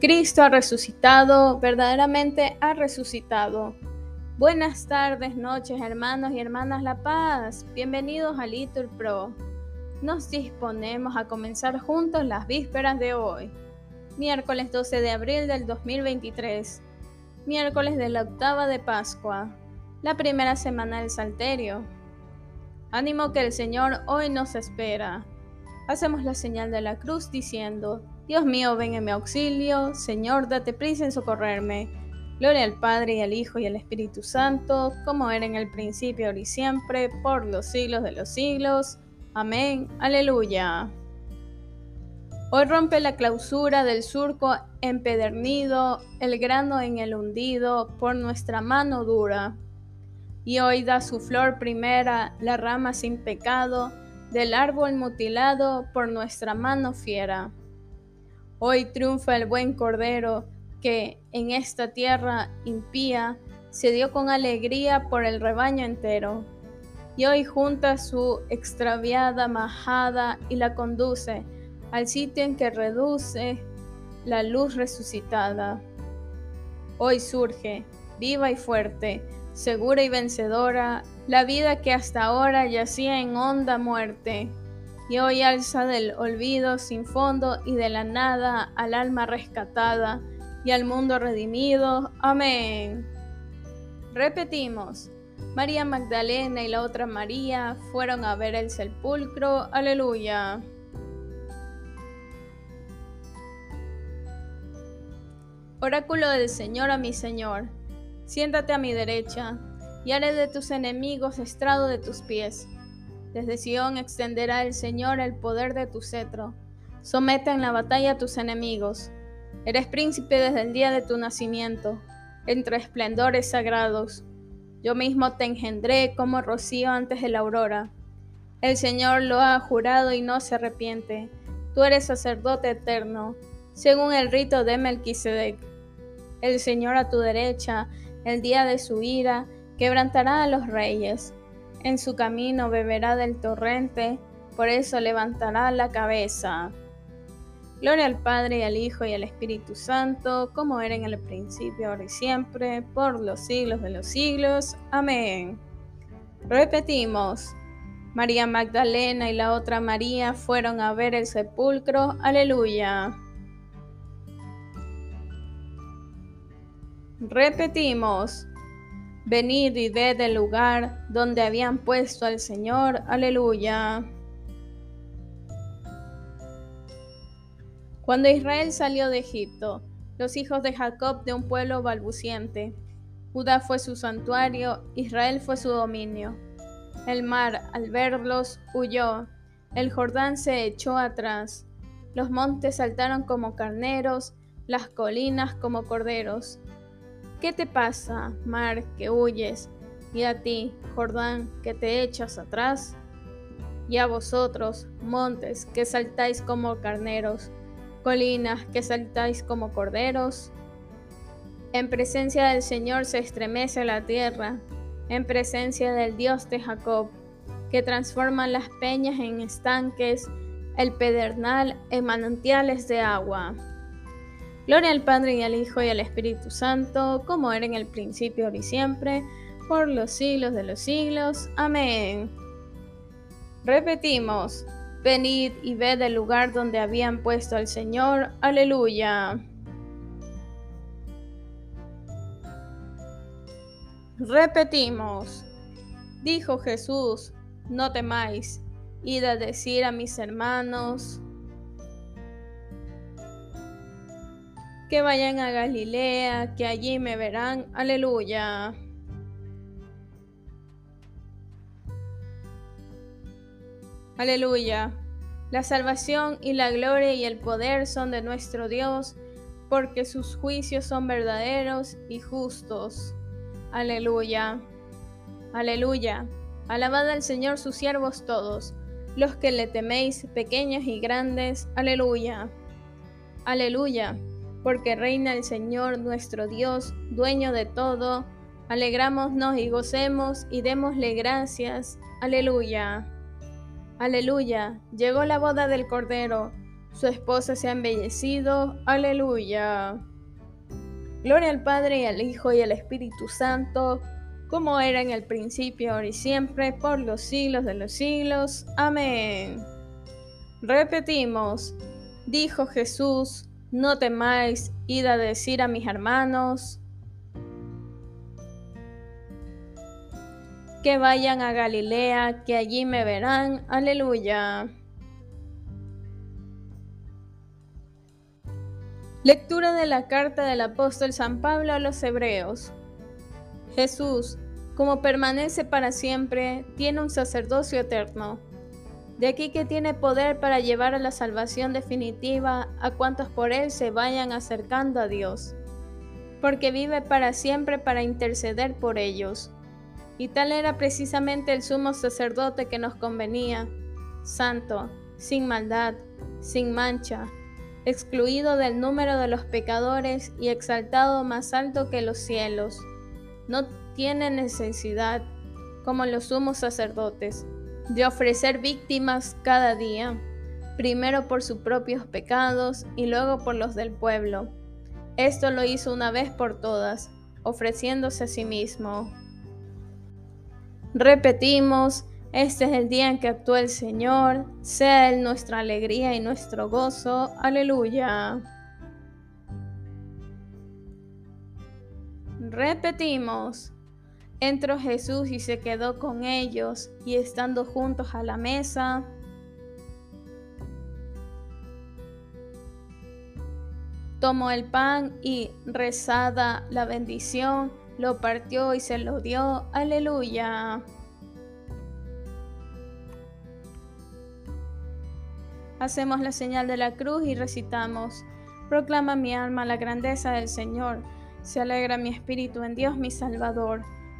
Cristo ha resucitado, verdaderamente ha resucitado. Buenas tardes, noches, hermanos y hermanas La Paz. Bienvenidos a Litur Pro. Nos disponemos a comenzar juntos las vísperas de hoy, miércoles 12 de abril del 2023, miércoles de la octava de Pascua, la primera semana del Salterio. Ánimo que el Señor hoy nos espera. Hacemos la señal de la cruz diciendo, Dios mío, ven en mi auxilio, Señor, date prisa en socorrerme. Gloria al Padre y al Hijo y al Espíritu Santo, como era en el principio, ahora y siempre, por los siglos de los siglos. Amén. Aleluya. Hoy rompe la clausura del surco empedernido, el grano en el hundido, por nuestra mano dura. Y hoy da su flor primera, la rama sin pecado, del árbol mutilado por nuestra mano fiera. Hoy triunfa el buen Cordero que en esta tierra impía se dio con alegría por el rebaño entero. Y hoy junta su extraviada majada y la conduce al sitio en que reduce la luz resucitada. Hoy surge, viva y fuerte, segura y vencedora, la vida que hasta ahora yacía en honda muerte y hoy alza del olvido sin fondo y de la nada al alma rescatada y al mundo redimido. Amén. Repetimos. María Magdalena y la otra María fueron a ver el sepulcro. Aleluya. Oráculo del Señor a mi Señor, siéntate a mi derecha, y haré de tus enemigos estrado de tus pies. Desde Sión extenderá el Señor el poder de tu cetro. Somete en la batalla a tus enemigos. Eres príncipe desde el día de tu nacimiento, entre esplendores sagrados. Yo mismo te engendré como rocío antes de la aurora. El Señor lo ha jurado y no se arrepiente. Tú eres sacerdote eterno, según el rito de Melquisedec. El Señor a tu derecha, el día de su ira, quebrantará a los reyes en su camino beberá del torrente, por eso levantará la cabeza. Gloria al Padre, y al Hijo, y al Espíritu Santo, como era en el principio, ahora y siempre, por los siglos de los siglos. Amén. Repetimos. María Magdalena y la otra María fueron a ver el sepulcro. Aleluya. Repetimos. Venid y ved el lugar donde habían puesto al Señor. Aleluya. Cuando Israel salió de Egipto, los hijos de Jacob de un pueblo balbuciente, Judá fue su santuario, Israel fue su dominio. El mar, al verlos, huyó, el Jordán se echó atrás, los montes saltaron como carneros, las colinas como corderos. ¿Qué te pasa, mar, que huyes? Y a ti, Jordán, que te echas atrás. Y a vosotros, montes, que saltáis como carneros, colinas, que saltáis como corderos. En presencia del Señor se estremece la tierra, en presencia del Dios de Jacob, que transforma las peñas en estanques, el pedernal en manantiales de agua. Gloria al Padre y al Hijo y al Espíritu Santo, como era en el principio, ahora y siempre, por los siglos de los siglos. Amén. Repetimos, venid y ved el lugar donde habían puesto al Señor. Aleluya. Repetimos, dijo Jesús, no temáis, id a decir a mis hermanos, que vayan a Galilea, que allí me verán. Aleluya. Aleluya. La salvación y la gloria y el poder son de nuestro Dios, porque sus juicios son verdaderos y justos. Aleluya. Aleluya. Alabad al Señor sus siervos todos, los que le teméis, pequeños y grandes. Aleluya. Aleluya porque reina el Señor nuestro Dios, dueño de todo. Alegrámonos y gocemos y démosle gracias. Aleluya. Aleluya. Llegó la boda del Cordero. su esposa se ha embellecido. Aleluya. Gloria al Padre y al Hijo y al Espíritu Santo, como era en el principio, ahora y siempre, por los siglos de los siglos. Amén. Repetimos, dijo Jesús, no temáis, id a decir a mis hermanos que vayan a Galilea, que allí me verán. Aleluya. Lectura de la carta del apóstol San Pablo a los Hebreos. Jesús, como permanece para siempre, tiene un sacerdocio eterno. De aquí que tiene poder para llevar a la salvación definitiva a cuantos por él se vayan acercando a Dios, porque vive para siempre para interceder por ellos. Y tal era precisamente el sumo sacerdote que nos convenía, santo, sin maldad, sin mancha, excluido del número de los pecadores y exaltado más alto que los cielos. No tiene necesidad, como los sumos sacerdotes, de ofrecer víctimas cada día, primero por sus propios pecados y luego por los del pueblo. Esto lo hizo una vez por todas, ofreciéndose a sí mismo. Repetimos, este es el día en que actúa el Señor, sea Él nuestra alegría y nuestro gozo. Aleluya. Repetimos, entró Jesús y se quedó con ellos, y estando juntos a la mesa, tomó el pan y rezada la bendición, lo partió y se lo dio. Aleluya. Hacemos la señal de la cruz y recitamos, Proclama mi alma la grandeza del Señor, se alegra mi espíritu en Dios mi Salvador,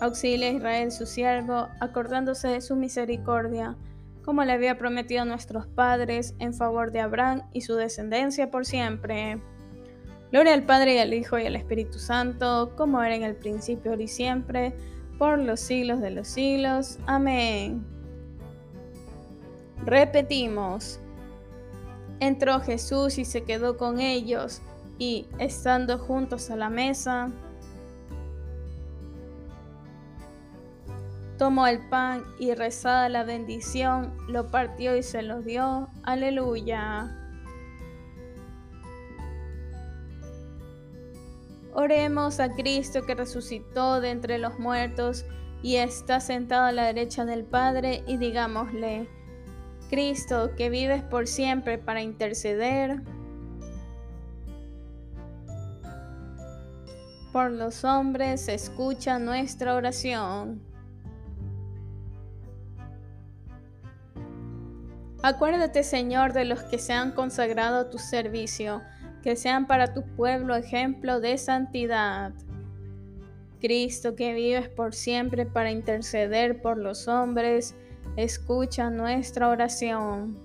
Auxilia a Israel su siervo, acordándose de su misericordia, como le había prometido a nuestros padres, en favor de Abraham y su descendencia por siempre. Gloria al Padre y al Hijo y al Espíritu Santo, como era en el principio, ahora y siempre, por los siglos de los siglos. Amén. Repetimos. Entró Jesús y se quedó con ellos, y estando juntos a la mesa, tomó el pan y rezada la bendición, lo partió y se lo dio. Aleluya. Oremos a Cristo que resucitó de entre los muertos y está sentado a la derecha del Padre y digámosle, Cristo, que vives por siempre para interceder por los hombres, escucha nuestra oración. Acuérdate, Señor, de los que se han consagrado a tu servicio, que sean para tu pueblo ejemplo de santidad. Cristo, que vives por siempre para interceder por los hombres, escucha nuestra oración.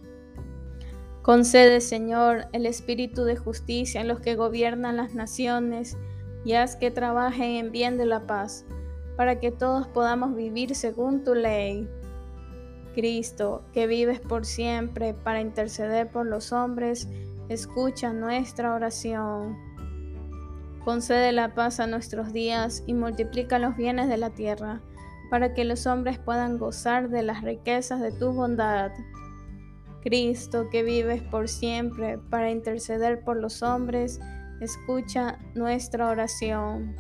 Concede, Señor, el espíritu de justicia en los que gobiernan las naciones y haz que trabajen en bien de la paz, para que todos podamos vivir según tu ley. Cristo, que vives por siempre para interceder por los hombres, escucha nuestra oración. Concede la paz a nuestros días y multiplica los bienes de la tierra para que los hombres puedan gozar de las riquezas de tu bondad. Cristo, que vives por siempre para interceder por los hombres, escucha nuestra oración.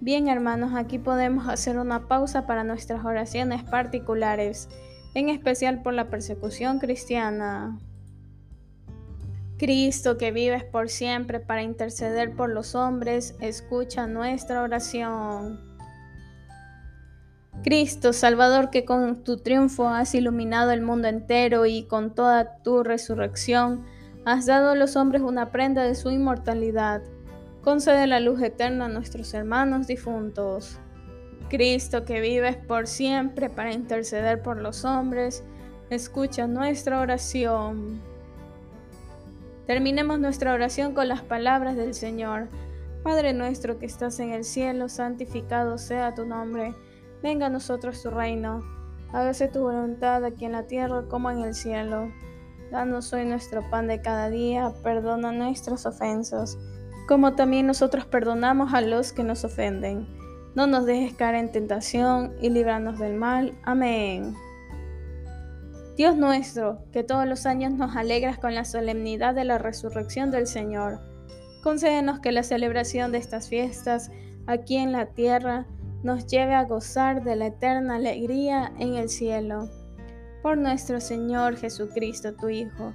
Bien hermanos, aquí podemos hacer una pausa para nuestras oraciones particulares, en especial por la persecución cristiana. Cristo, que vives por siempre para interceder por los hombres, escucha nuestra oración. Cristo, Salvador, que con tu triunfo has iluminado el mundo entero y con toda tu resurrección Has dado a los hombres una prenda de su inmortalidad. Concede la luz eterna a nuestros hermanos difuntos. Cristo que vives por siempre para interceder por los hombres, escucha nuestra oración. Terminemos nuestra oración con las palabras del Señor. Padre nuestro que estás en el cielo, santificado sea tu nombre. Venga a nosotros tu reino. Hágase tu voluntad aquí en la tierra como en el cielo. Danos hoy nuestro pan de cada día. Perdona nuestras ofensas, como también nosotros perdonamos a los que nos ofenden no nos dejes caer en tentación y líbranos del mal. Amén. Dios nuestro, que todos los años nos alegras con la solemnidad de la resurrección del Señor, concédenos que la celebración de estas fiestas aquí en la tierra nos lleve a gozar de la eterna alegría en el cielo. Por nuestro Señor Jesucristo, tu Hijo,